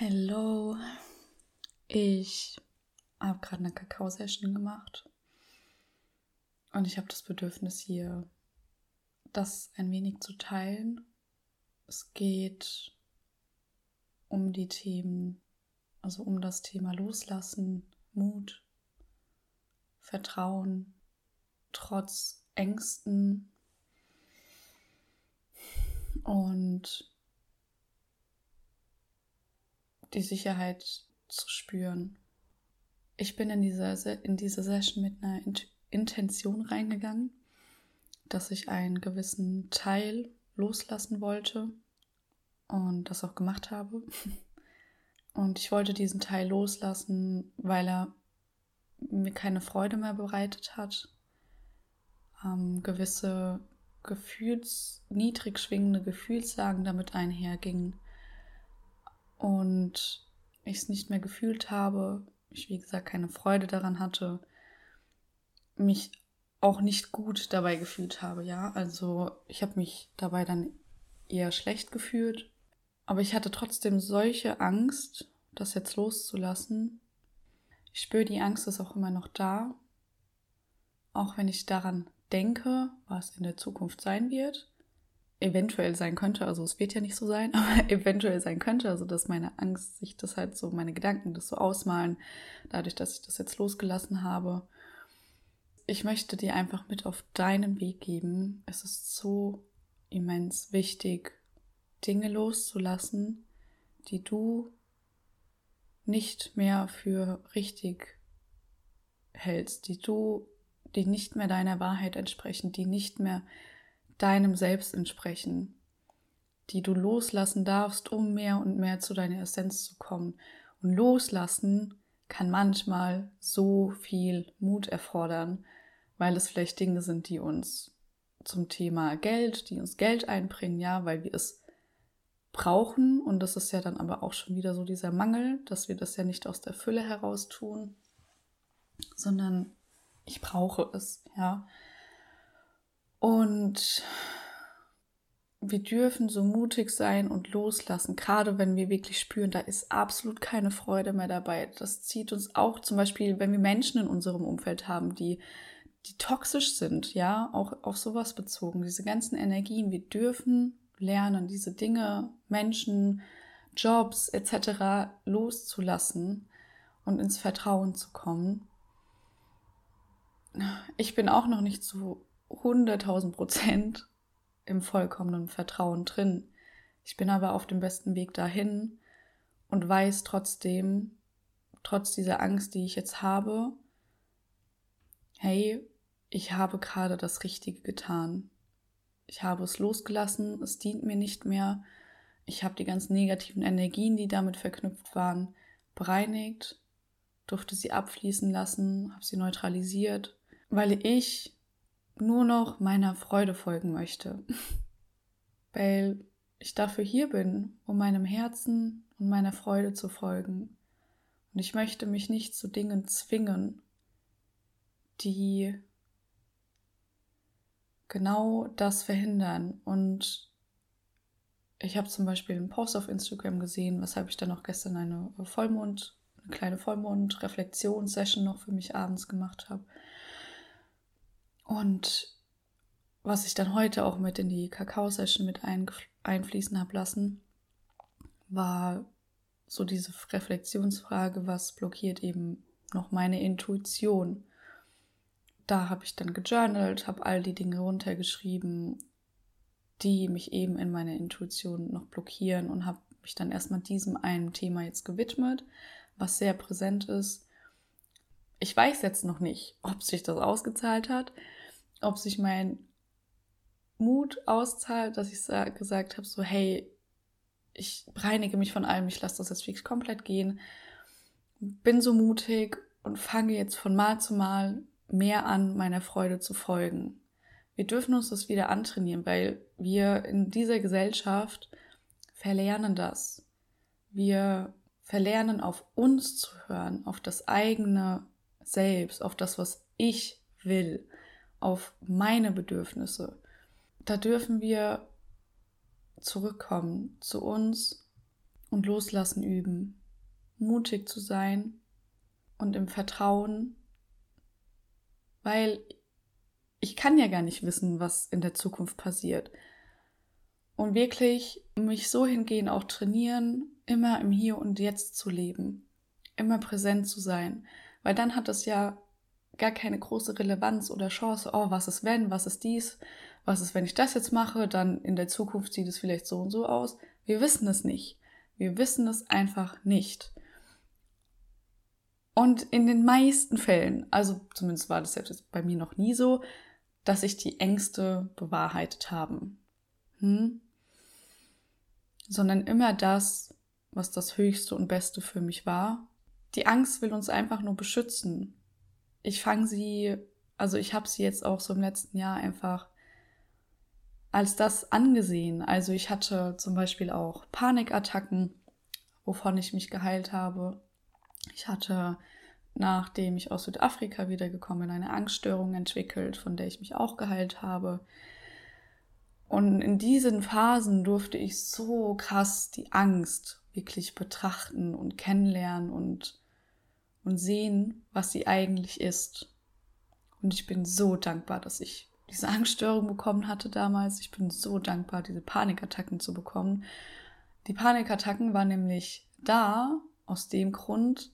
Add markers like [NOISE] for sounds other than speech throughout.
Hello. Ich habe gerade eine Kakao-Session gemacht. Und ich habe das Bedürfnis hier, das ein wenig zu teilen. Es geht um die Themen, also um das Thema Loslassen, Mut, Vertrauen, trotz Ängsten und die Sicherheit zu spüren. Ich bin in diese, in diese Session mit einer Intention reingegangen, dass ich einen gewissen Teil loslassen wollte und das auch gemacht habe. [LAUGHS] Und ich wollte diesen Teil loslassen, weil er mir keine Freude mehr bereitet hat. Ähm, gewisse Gefühls, niedrig schwingende Gefühlslagen damit einhergingen und ich es nicht mehr gefühlt habe, ich wie gesagt keine Freude daran hatte, mich auch nicht gut dabei gefühlt habe, ja. Also ich habe mich dabei dann eher schlecht gefühlt, aber ich hatte trotzdem solche Angst, das jetzt loszulassen. Ich spüre, die Angst ist auch immer noch da, auch wenn ich daran denke, was in der Zukunft sein wird eventuell sein könnte, also es wird ja nicht so sein, [LAUGHS] aber eventuell sein könnte, also dass meine Angst sich das halt so, meine Gedanken das so ausmalen, dadurch, dass ich das jetzt losgelassen habe. Ich möchte dir einfach mit auf deinen Weg geben. Es ist so immens wichtig, Dinge loszulassen, die du nicht mehr für richtig hältst, die du, die nicht mehr deiner Wahrheit entsprechen, die nicht mehr deinem Selbst entsprechen, die du loslassen darfst, um mehr und mehr zu deiner Essenz zu kommen. Und loslassen kann manchmal so viel Mut erfordern, weil es vielleicht Dinge sind, die uns zum Thema Geld, die uns Geld einbringen, ja, weil wir es brauchen und das ist ja dann aber auch schon wieder so dieser Mangel, dass wir das ja nicht aus der Fülle heraus tun, sondern ich brauche es, ja. Und wir dürfen so mutig sein und loslassen, gerade wenn wir wirklich spüren, da ist absolut keine Freude mehr dabei. Das zieht uns auch zum Beispiel, wenn wir Menschen in unserem Umfeld haben, die, die toxisch sind, ja, auch auf sowas bezogen, diese ganzen Energien. Wir dürfen lernen, diese Dinge, Menschen, Jobs etc. loszulassen und ins Vertrauen zu kommen. Ich bin auch noch nicht so 100.000 Prozent im vollkommenen Vertrauen drin. Ich bin aber auf dem besten Weg dahin und weiß trotzdem, trotz dieser Angst, die ich jetzt habe, hey, ich habe gerade das Richtige getan. Ich habe es losgelassen, es dient mir nicht mehr. Ich habe die ganzen negativen Energien, die damit verknüpft waren, bereinigt, durfte sie abfließen lassen, habe sie neutralisiert, weil ich nur noch meiner Freude folgen möchte. [LAUGHS] Weil ich dafür hier bin, um meinem Herzen und meiner Freude zu folgen. Und ich möchte mich nicht zu Dingen zwingen, die genau das verhindern. Und ich habe zum Beispiel einen Post auf Instagram gesehen, weshalb ich dann auch gestern eine Vollmond, eine kleine Vollmond-Reflexionssession noch für mich abends gemacht habe. Und was ich dann heute auch mit in die Kakao-Session mit einfließen habe lassen, war so diese Reflexionsfrage, was blockiert eben noch meine Intuition. Da habe ich dann gejournalt, habe all die Dinge runtergeschrieben, die mich eben in meiner Intuition noch blockieren und habe mich dann erstmal diesem einen Thema jetzt gewidmet, was sehr präsent ist. Ich weiß jetzt noch nicht, ob sich das ausgezahlt hat, ob sich mein Mut auszahlt, dass ich gesagt habe, so hey, ich reinige mich von allem, ich lasse das jetzt wirklich komplett gehen, bin so mutig und fange jetzt von Mal zu Mal mehr an, meiner Freude zu folgen. Wir dürfen uns das wieder antrainieren, weil wir in dieser Gesellschaft verlernen das. Wir verlernen auf uns zu hören, auf das eigene Selbst, auf das, was ich will auf meine Bedürfnisse. Da dürfen wir zurückkommen zu uns und Loslassen üben, mutig zu sein und im Vertrauen, weil ich kann ja gar nicht wissen, was in der Zukunft passiert. Und wirklich mich so hingehen, auch trainieren, immer im Hier und Jetzt zu leben, immer präsent zu sein, weil dann hat es ja gar keine große Relevanz oder Chance, oh, was ist wenn, was ist dies, was ist, wenn ich das jetzt mache, dann in der Zukunft sieht es vielleicht so und so aus. Wir wissen es nicht. Wir wissen es einfach nicht. Und in den meisten Fällen, also zumindest war das jetzt bei mir noch nie so, dass sich die Ängste bewahrheitet haben. Hm? Sondern immer das, was das Höchste und Beste für mich war. Die Angst will uns einfach nur beschützen. Ich fange sie, also ich habe sie jetzt auch so im letzten Jahr einfach als das angesehen. Also ich hatte zum Beispiel auch Panikattacken, wovon ich mich geheilt habe. Ich hatte nachdem ich aus Südafrika wiedergekommen bin, eine Angststörung entwickelt, von der ich mich auch geheilt habe. Und in diesen Phasen durfte ich so krass die Angst wirklich betrachten und kennenlernen und, und sehen, was sie eigentlich ist. Und ich bin so dankbar, dass ich diese Angststörung bekommen hatte damals. Ich bin so dankbar, diese Panikattacken zu bekommen. Die Panikattacken waren nämlich da aus dem Grund,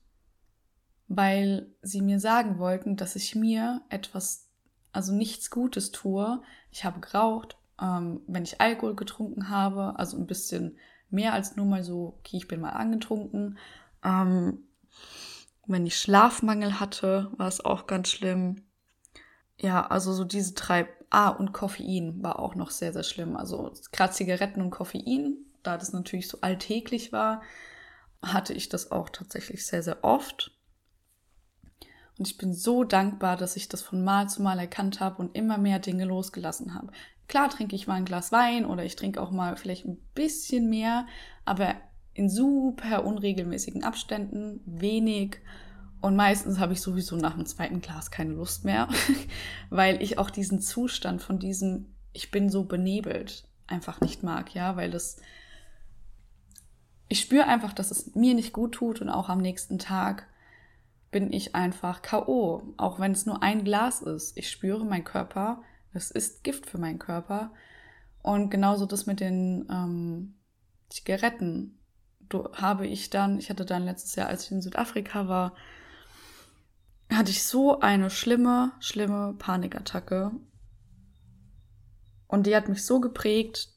weil sie mir sagen wollten, dass ich mir etwas, also nichts Gutes tue. Ich habe geraucht, ähm, wenn ich Alkohol getrunken habe, also ein bisschen mehr als nur mal so, okay, ich bin mal angetrunken. Ähm, wenn ich Schlafmangel hatte, war es auch ganz schlimm. Ja, also so diese drei. Ah, und Koffein war auch noch sehr, sehr schlimm. Also gerade Zigaretten und Koffein, da das natürlich so alltäglich war, hatte ich das auch tatsächlich sehr, sehr oft. Und ich bin so dankbar, dass ich das von Mal zu Mal erkannt habe und immer mehr Dinge losgelassen habe. Klar trinke ich mal ein Glas Wein oder ich trinke auch mal vielleicht ein bisschen mehr, aber in super unregelmäßigen Abständen, wenig. Und meistens habe ich sowieso nach dem zweiten Glas keine Lust mehr, [LAUGHS] weil ich auch diesen Zustand von diesem, ich bin so benebelt, einfach nicht mag, ja, weil das, ich spüre einfach, dass es mir nicht gut tut und auch am nächsten Tag bin ich einfach K.O., auch wenn es nur ein Glas ist. Ich spüre mein Körper, es ist Gift für meinen Körper. Und genauso das mit den ähm, Zigaretten. Habe ich dann, ich hatte dann letztes Jahr, als ich in Südafrika war, hatte ich so eine schlimme, schlimme Panikattacke. Und die hat mich so geprägt.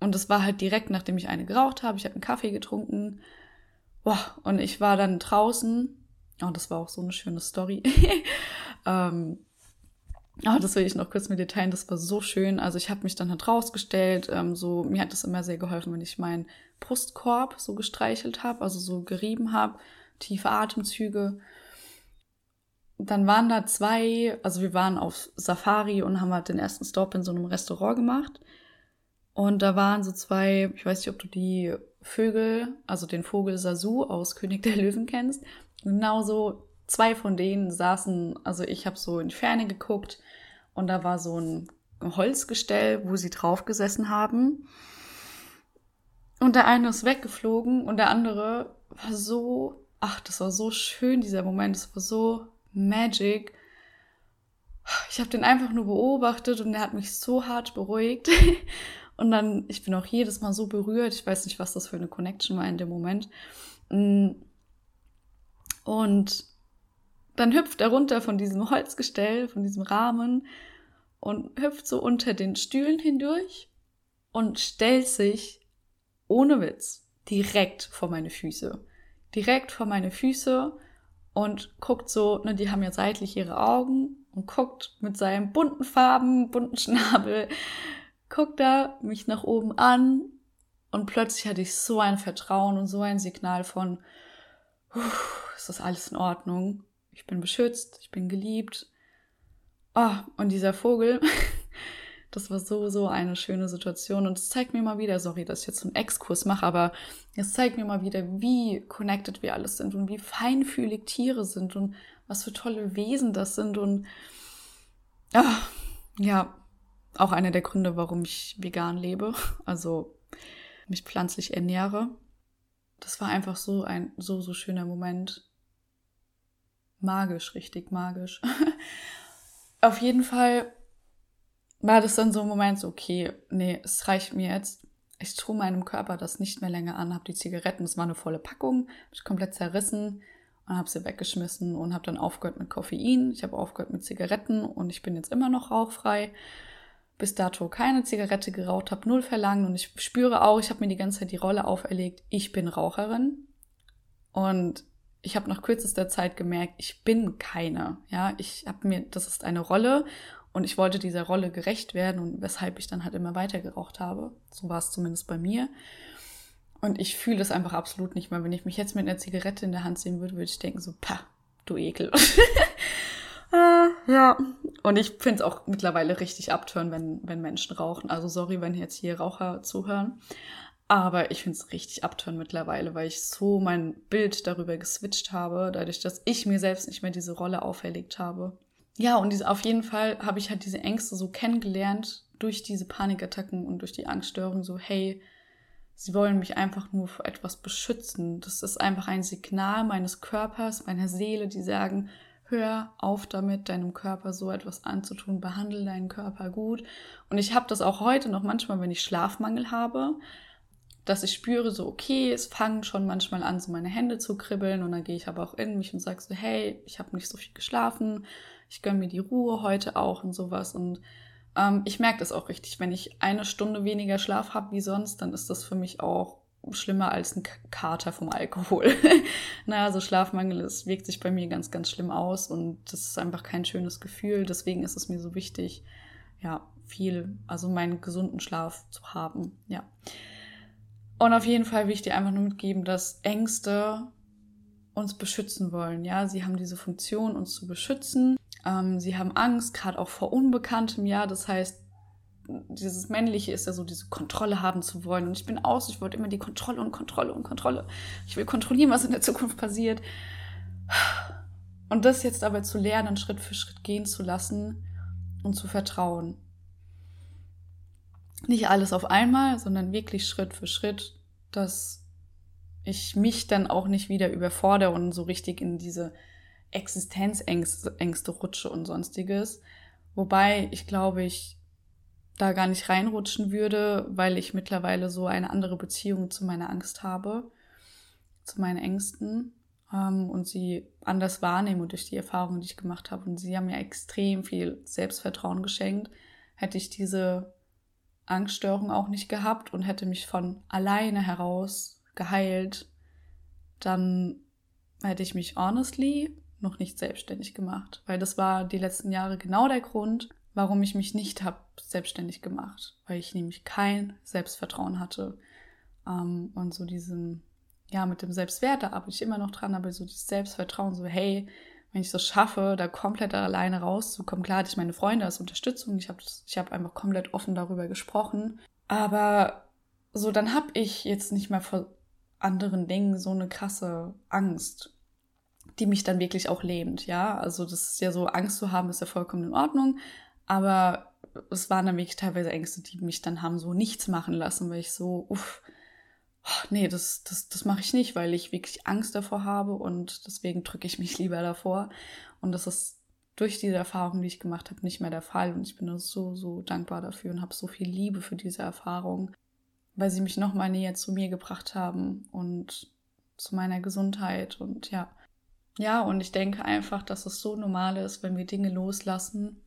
Und es war halt direkt, nachdem ich eine geraucht habe. Ich habe einen Kaffee getrunken. Boah, und ich war dann draußen Oh, das war auch so eine schöne Story. [LAUGHS] ähm, oh, das will ich noch kurz mit dir teilen. Das war so schön. Also ich habe mich dann halt rausgestellt. Ähm, so mir hat das immer sehr geholfen, wenn ich meinen Brustkorb so gestreichelt habe, also so gerieben habe, tiefe Atemzüge. Dann waren da zwei, also wir waren auf Safari und haben halt den ersten Stop in so einem Restaurant gemacht. Und da waren so zwei, ich weiß nicht, ob du die Vögel, also den Vogel Sasu aus König der Löwen kennst genauso zwei von denen saßen, also ich habe so in die Ferne geguckt und da war so ein Holzgestell, wo sie drauf gesessen haben. Und der eine ist weggeflogen und der andere war so, ach, das war so schön, dieser Moment, das war so magic. Ich habe den einfach nur beobachtet und der hat mich so hart beruhigt. [LAUGHS] Und dann, ich bin auch jedes Mal so berührt. Ich weiß nicht, was das für eine Connection war in dem Moment. Mm. Und dann hüpft er runter von diesem Holzgestell, von diesem Rahmen und hüpft so unter den Stühlen hindurch und stellt sich ohne Witz direkt vor meine Füße. Direkt vor meine Füße und guckt so, ne, die haben ja seitlich ihre Augen und guckt mit seinen bunten Farben, bunten [LAUGHS] Schnabel, guckt da mich nach oben an und plötzlich hatte ich so ein Vertrauen und so ein Signal von, ist das alles in Ordnung? Ich bin beschützt, ich bin geliebt. Oh, und dieser Vogel, [LAUGHS] das war so, so eine schöne Situation. Und es zeigt mir mal wieder, sorry, dass ich jetzt so einen Exkurs mache, aber es zeigt mir mal wieder, wie connected wir alles sind und wie feinfühlig Tiere sind und was für tolle Wesen das sind. Und oh, ja, auch einer der Gründe, warum ich vegan lebe, [LAUGHS] also mich pflanzlich ernähre. das war einfach so ein so, so schöner Moment. Magisch, richtig magisch. [LAUGHS] Auf jeden Fall war das dann so ein Moment, so, okay, nee, es reicht mir jetzt. Ich tue meinem Körper das nicht mehr länger an, habe die Zigaretten, es war eine volle Packung, habe ich komplett zerrissen und habe sie weggeschmissen und habe dann aufgehört mit Koffein. Ich habe aufgehört mit Zigaretten und ich bin jetzt immer noch rauchfrei. Bis dato keine Zigarette geraucht, habe null verlangen und ich spüre auch, ich habe mir die ganze Zeit die Rolle auferlegt, ich bin Raucherin und ich habe nach kürzester Zeit gemerkt, ich bin keine. Ja, ich habe mir, das ist eine Rolle und ich wollte dieser Rolle gerecht werden und weshalb ich dann halt immer weiter geraucht habe. So war es zumindest bei mir. Und ich fühle das einfach absolut nicht mehr. Wenn ich mich jetzt mit einer Zigarette in der Hand sehen würde, würde ich denken so, pah, du Ekel. [LAUGHS] ah, ja. Und ich finde es auch mittlerweile richtig abtören, wenn, wenn Menschen rauchen. Also sorry, wenn jetzt hier Raucher zuhören. Aber ich finde es richtig abtören mittlerweile, weil ich so mein Bild darüber geswitcht habe, dadurch, dass ich mir selbst nicht mehr diese Rolle auferlegt habe ja, und diese, auf jeden Fall habe ich halt diese Ängste so kennengelernt durch diese Panikattacken und durch die Angststörung, so, hey, sie wollen mich einfach nur vor etwas beschützen. Das ist einfach ein Signal meines Körpers, meiner Seele, die sagen, hör auf damit, deinem Körper so etwas anzutun, behandle deinen Körper gut. Und ich habe das auch heute noch manchmal, wenn ich Schlafmangel habe, dass ich spüre, so, okay, es fangen schon manchmal an, so meine Hände zu kribbeln und dann gehe ich aber auch in mich und sage so, hey, ich habe nicht so viel geschlafen, ich gönne mir die Ruhe heute auch und sowas. Und ähm, ich merke das auch richtig. Wenn ich eine Stunde weniger Schlaf habe wie sonst, dann ist das für mich auch schlimmer als ein Kater vom Alkohol. [LAUGHS] naja, also Schlafmangel, es wirkt sich bei mir ganz, ganz schlimm aus und das ist einfach kein schönes Gefühl. Deswegen ist es mir so wichtig, ja, viel, also meinen gesunden Schlaf zu haben, ja. Und auf jeden Fall will ich dir einfach nur mitgeben, dass Ängste uns beschützen wollen, ja. Sie haben diese Funktion, uns zu beschützen. Ähm, sie haben Angst, gerade auch vor Unbekanntem, ja. Das heißt, dieses Männliche ist ja so, diese Kontrolle haben zu wollen. Und ich bin aus, ich wollte immer die Kontrolle und Kontrolle und Kontrolle. Ich will kontrollieren, was in der Zukunft passiert. Und das jetzt aber zu lernen, Schritt für Schritt gehen zu lassen und zu vertrauen. Nicht alles auf einmal, sondern wirklich Schritt für Schritt, dass ich mich dann auch nicht wieder überfordere und so richtig in diese Existenzängste Ängste rutsche und sonstiges. Wobei ich glaube, ich da gar nicht reinrutschen würde, weil ich mittlerweile so eine andere Beziehung zu meiner Angst habe, zu meinen Ängsten ähm, und sie anders wahrnehme durch die Erfahrungen, die ich gemacht habe. Und sie haben mir extrem viel Selbstvertrauen geschenkt. Hätte ich diese Angststörung auch nicht gehabt und hätte mich von alleine heraus geheilt, dann hätte ich mich honestly noch nicht selbstständig gemacht, weil das war die letzten Jahre genau der Grund, warum ich mich nicht habe selbstständig gemacht, weil ich nämlich kein Selbstvertrauen hatte. Ähm, und so diesen, ja, mit dem Selbstwert, da arbeite ich immer noch dran, aber so dieses Selbstvertrauen, so hey, wenn ich es schaffe, da komplett alleine rauszukommen, klar hatte ich meine Freunde als Unterstützung, ich habe ich hab einfach komplett offen darüber gesprochen, aber so dann habe ich jetzt nicht mehr vor anderen Dingen so eine krasse Angst die mich dann wirklich auch lähmt, ja. Also das ist ja so, Angst zu haben, ist ja vollkommen in Ordnung. Aber es waren dann wirklich teilweise Ängste, die mich dann haben so nichts machen lassen, weil ich so, uff, oh, nee, das, das, das mache ich nicht, weil ich wirklich Angst davor habe und deswegen drücke ich mich [LAUGHS] lieber davor. Und das ist durch diese Erfahrung, die ich gemacht habe, nicht mehr der Fall. Und ich bin so, so dankbar dafür und habe so viel Liebe für diese Erfahrung, weil sie mich nochmal näher zu mir gebracht haben und zu meiner Gesundheit und ja, ja, und ich denke einfach, dass es so normal ist, wenn wir Dinge loslassen,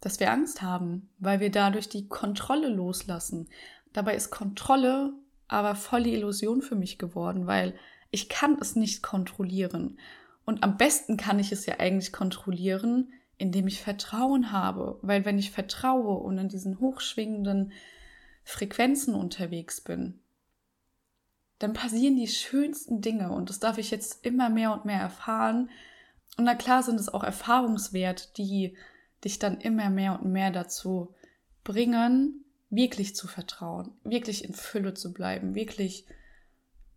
dass wir Angst haben, weil wir dadurch die Kontrolle loslassen. Dabei ist Kontrolle aber voll die Illusion für mich geworden, weil ich kann es nicht kontrollieren. Und am besten kann ich es ja eigentlich kontrollieren, indem ich Vertrauen habe. Weil wenn ich vertraue und in diesen hochschwingenden Frequenzen unterwegs bin, dann passieren die schönsten Dinge und das darf ich jetzt immer mehr und mehr erfahren. Und na klar sind es auch Erfahrungswerte, die dich dann immer mehr und mehr dazu bringen, wirklich zu vertrauen, wirklich in Fülle zu bleiben, wirklich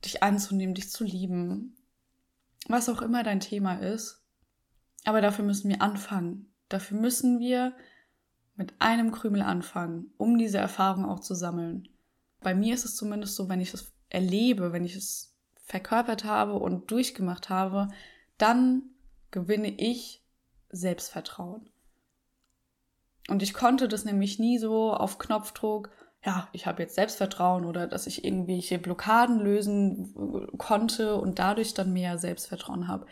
dich anzunehmen, dich zu lieben, was auch immer dein Thema ist. Aber dafür müssen wir anfangen. Dafür müssen wir mit einem Krümel anfangen, um diese Erfahrung auch zu sammeln. Bei mir ist es zumindest so, wenn ich das erlebe, wenn ich es verkörpert habe und durchgemacht habe, dann gewinne ich Selbstvertrauen. Und ich konnte das nämlich nie so auf Knopfdruck, ja, ich habe jetzt Selbstvertrauen oder dass ich irgendwelche Blockaden lösen äh, konnte und dadurch dann mehr Selbstvertrauen habe.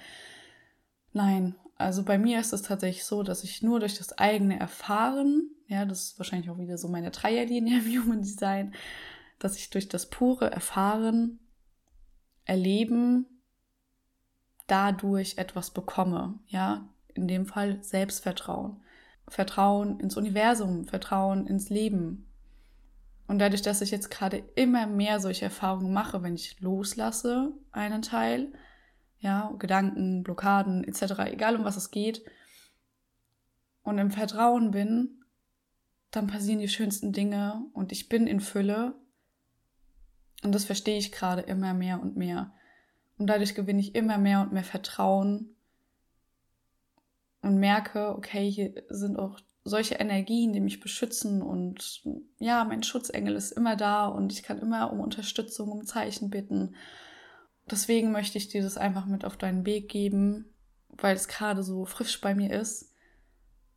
Nein, also bei mir ist es tatsächlich so, dass ich nur durch das eigene Erfahren, ja, das ist wahrscheinlich auch wieder so meine Dreierlinie im Human Design, dass ich durch das pure Erfahren, Erleben dadurch etwas bekomme, ja, in dem Fall Selbstvertrauen. Vertrauen ins Universum, Vertrauen ins Leben. Und dadurch, dass ich jetzt gerade immer mehr solche Erfahrungen mache, wenn ich loslasse einen Teil, ja, Gedanken, Blockaden etc., egal um was es geht, und im Vertrauen bin, dann passieren die schönsten Dinge und ich bin in Fülle. Und das verstehe ich gerade immer mehr und mehr. Und dadurch gewinne ich immer mehr und mehr Vertrauen und merke, okay, hier sind auch solche Energien, die mich beschützen und ja, mein Schutzengel ist immer da und ich kann immer um Unterstützung, um Zeichen bitten. Deswegen möchte ich dir das einfach mit auf deinen Weg geben, weil es gerade so frisch bei mir ist.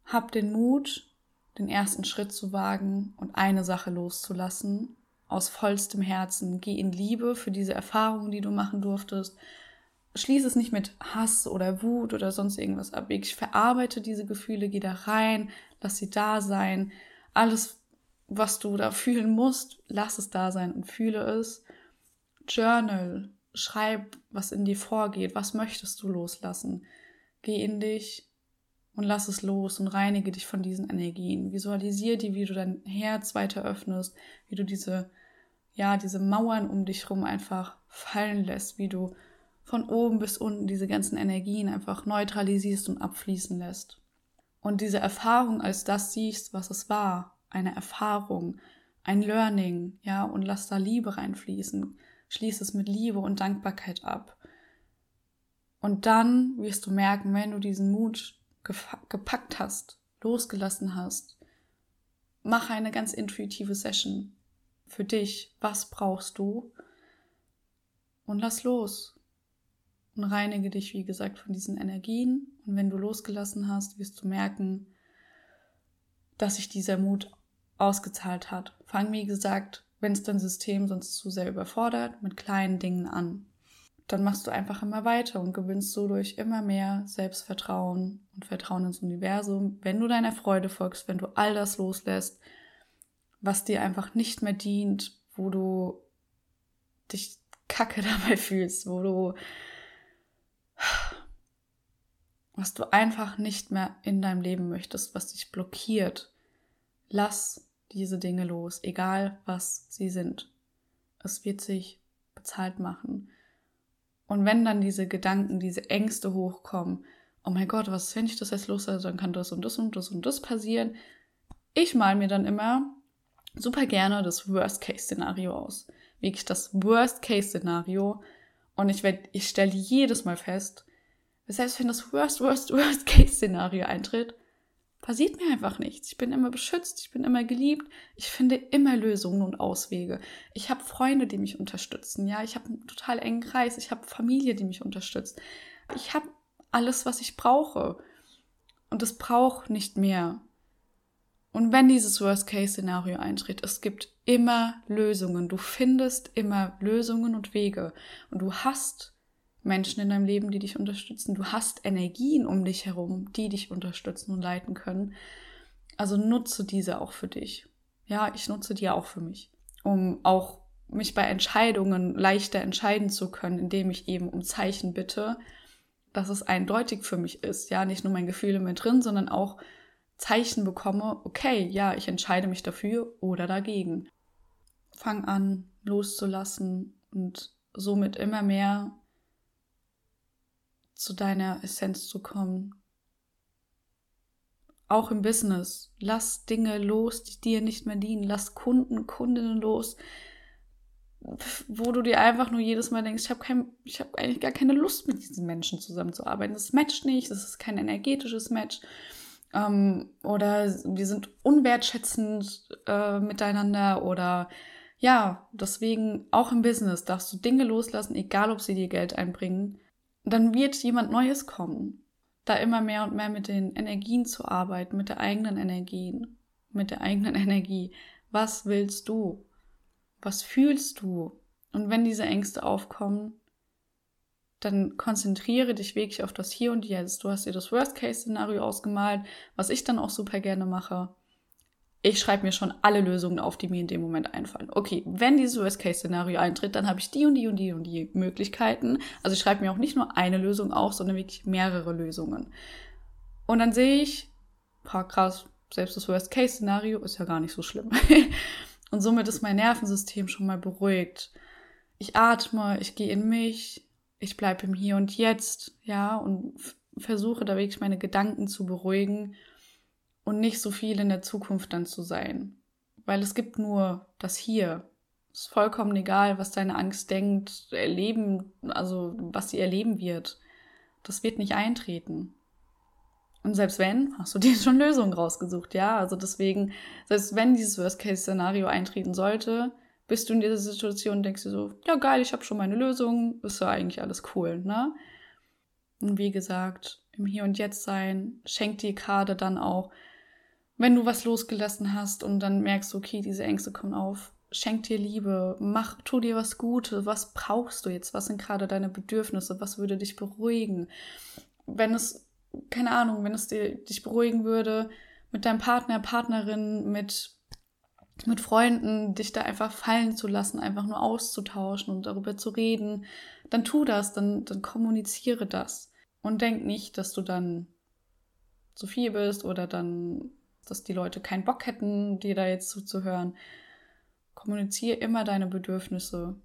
Hab den Mut, den ersten Schritt zu wagen und eine Sache loszulassen. Aus vollstem Herzen. Geh in Liebe für diese Erfahrungen, die du machen durftest schließe es nicht mit Hass oder Wut oder sonst irgendwas ab. Ich verarbeite diese Gefühle, geh da rein, lass sie da sein. Alles, was du da fühlen musst, lass es da sein und fühle es. Journal, schreib, was in dir vorgeht, was möchtest du loslassen. Geh in dich und lass es los und reinige dich von diesen Energien. Visualisier dir, wie du dein Herz weiter öffnest, wie du diese, ja, diese Mauern um dich rum einfach fallen lässt, wie du von oben bis unten diese ganzen Energien einfach neutralisierst und abfließen lässt. Und diese Erfahrung als das siehst, was es war, eine Erfahrung, ein Learning, ja, und lass da Liebe reinfließen. Schließ es mit Liebe und Dankbarkeit ab. Und dann wirst du merken, wenn du diesen Mut gepackt hast, losgelassen hast, mach eine ganz intuitive Session für dich. Was brauchst du? Und lass los und reinige dich, wie gesagt, von diesen Energien. Und wenn du losgelassen hast, wirst du merken, dass sich dieser Mut ausgezahlt hat. Fang, wie gesagt, wenn es dein System sonst zu sehr überfordert, mit kleinen Dingen an. Dann machst du einfach immer weiter und gewinnst so durch immer mehr Selbstvertrauen und Vertrauen ins Universum, wenn du deiner Freude folgst, wenn du all das loslässt, was dir einfach nicht mehr dient, wo du dich kacke [LAUGHS] dabei fühlst, wo du was du einfach nicht mehr in deinem Leben möchtest, was dich blockiert. Lass diese Dinge los, egal was sie sind. Es wird sich bezahlt machen. Und wenn dann diese Gedanken, diese Ängste hochkommen, oh mein Gott, was, wenn ich das jetzt loslasse, dann kann das und das und das und das passieren. Ich mal mir dann immer super gerne das Worst-Case-Szenario aus. Wirklich das Worst-Case-Szenario. Und ich werde, ich stelle jedes Mal fest, selbst wenn das Worst, Worst, [LAUGHS] Worst Case-Szenario eintritt, passiert mir einfach nichts. Ich bin immer beschützt, ich bin immer geliebt, ich finde immer Lösungen und Auswege. Ich habe Freunde, die mich unterstützen, ja, ich habe einen total engen Kreis, ich habe Familie, die mich unterstützt. Ich habe alles, was ich brauche. Und es braucht nicht mehr. Und wenn dieses Worst-Case-Szenario eintritt, es gibt immer Lösungen. Du findest immer Lösungen und Wege. Und du hast Menschen in deinem Leben, die dich unterstützen. Du hast Energien um dich herum, die dich unterstützen und leiten können. Also nutze diese auch für dich. Ja, ich nutze die auch für mich, um auch mich bei Entscheidungen leichter entscheiden zu können, indem ich eben um Zeichen bitte, dass es eindeutig für mich ist. Ja, nicht nur mein Gefühl mit drin, sondern auch Zeichen bekomme, okay, ja, ich entscheide mich dafür oder dagegen. Fang an, loszulassen und somit immer mehr zu deiner Essenz zu kommen. Auch im Business. Lass Dinge los, die dir nicht mehr dienen. Lass Kunden, Kundinnen los, wo du dir einfach nur jedes Mal denkst, ich habe habe eigentlich gar keine Lust, mit diesen Menschen zusammenzuarbeiten. Das matcht nicht, das ist kein energetisches Match. Ähm, oder wir sind unwertschätzend äh, miteinander oder ja, deswegen auch im Business darfst du Dinge loslassen, egal ob sie dir Geld einbringen. Dann wird jemand Neues kommen. Da immer mehr und mehr mit den Energien zu arbeiten, mit der eigenen Energien, mit der eigenen [LAUGHS] Energie. Was willst du? Was fühlst du? Und wenn diese Ängste aufkommen, dann konzentriere dich wirklich auf das Hier und Jetzt. Du hast dir das Worst-Case-Szenario ausgemalt, was ich dann auch super gerne mache ich schreibe mir schon alle Lösungen auf, die mir in dem Moment einfallen. Okay, wenn dieses Worst-Case-Szenario eintritt, dann habe ich die und die und die und die Möglichkeiten. Also ich schreibe mir auch nicht nur eine Lösung auf, sondern wirklich mehrere Lösungen. Und dann sehe ich, boah, krass, selbst das Worst-Case-Szenario ist ja gar nicht so schlimm. [LAUGHS] und somit ist mein Nervensystem schon mal beruhigt. Ich atme, ich gehe in mich, ich bleibe im Hier und Jetzt, ja, und versuche da wirklich meine Gedanken zu beruhigen und nicht so viel in der Zukunft dann zu sein. Weil es gibt nur das Hier. Es ist vollkommen egal, was deine Angst denkt, erleben, also was sie erleben wird. Das wird nicht eintreten. Und selbst wenn, hast du dir [LAUGHS] schon Lösungen rausgesucht, ja? Also deswegen, selbst wenn dieses Worst-Case-Szenario eintreten sollte, bist du in dieser Situation und denkst dir so, ja geil, ich habe schon meine Lösung, ist ja eigentlich alles cool, ne? Und wie gesagt, im Hier und Jetzt sein schenkt dir gerade dann auch wenn du was losgelassen hast und dann merkst, okay, diese Ängste kommen auf, schenk dir Liebe, mach, tu dir was Gutes, was brauchst du jetzt, was sind gerade deine Bedürfnisse, was würde dich beruhigen. Wenn es, keine Ahnung, wenn es dir, dich beruhigen würde, mit deinem Partner, Partnerin, mit, mit Freunden, dich da einfach fallen zu lassen, einfach nur auszutauschen und darüber zu reden, dann tu das, dann, dann kommuniziere das. Und denk nicht, dass du dann zu viel bist oder dann dass die Leute keinen Bock hätten, dir da jetzt zuzuhören. Kommuniziere immer deine Bedürfnisse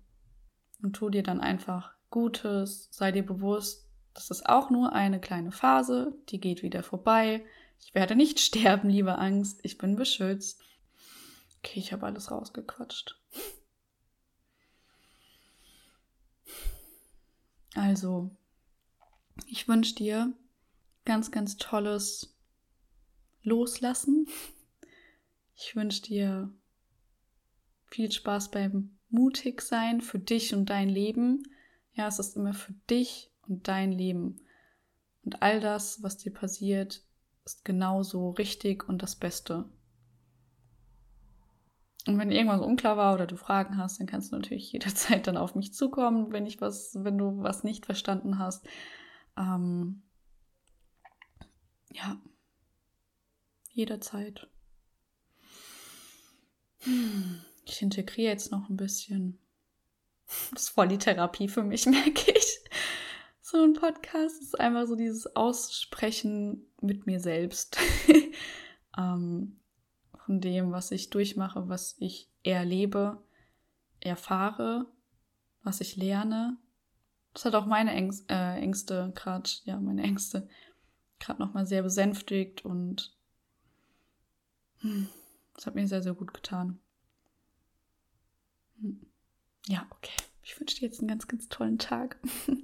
und tu dir dann einfach Gutes, sei dir bewusst, das ist auch nur eine kleine Phase, die geht wieder vorbei. Ich werde nicht [LAUGHS] sterben, liebe Angst, ich bin beschützt. Okay, ich habe alles rausgequatscht. Also, ich wünsche dir ganz, ganz tolles Loslassen. Ich wünsche dir viel Spaß beim mutig sein für dich und dein Leben. Ja, es ist immer für dich und dein Leben. Und all das, was dir passiert, ist genauso richtig und das Beste. Und wenn irgendwas unklar war oder du Fragen hast, dann kannst du natürlich jederzeit dann auf mich zukommen, wenn ich was, wenn du was nicht verstanden hast. Ähm, ja, jederzeit. Ich integriere jetzt noch ein bisschen. Das ist voll die Therapie für mich, [LAUGHS] merke ich. So ein Podcast ist einfach so dieses Aussprechen mit mir selbst. [LAUGHS] ähm, von dem, was ich durchmache, was ich erlebe, erfahre, was ich lerne. Das hat auch meine Ängste, äh, Ängste gerade, ja, meine Ängste gerade nochmal sehr besänftigt und hm. Das hat mir sehr, sehr gut getan. Hm. Ja, okay. Ich wünsche dir jetzt einen ganz, ganz tollen Tag. [LAUGHS]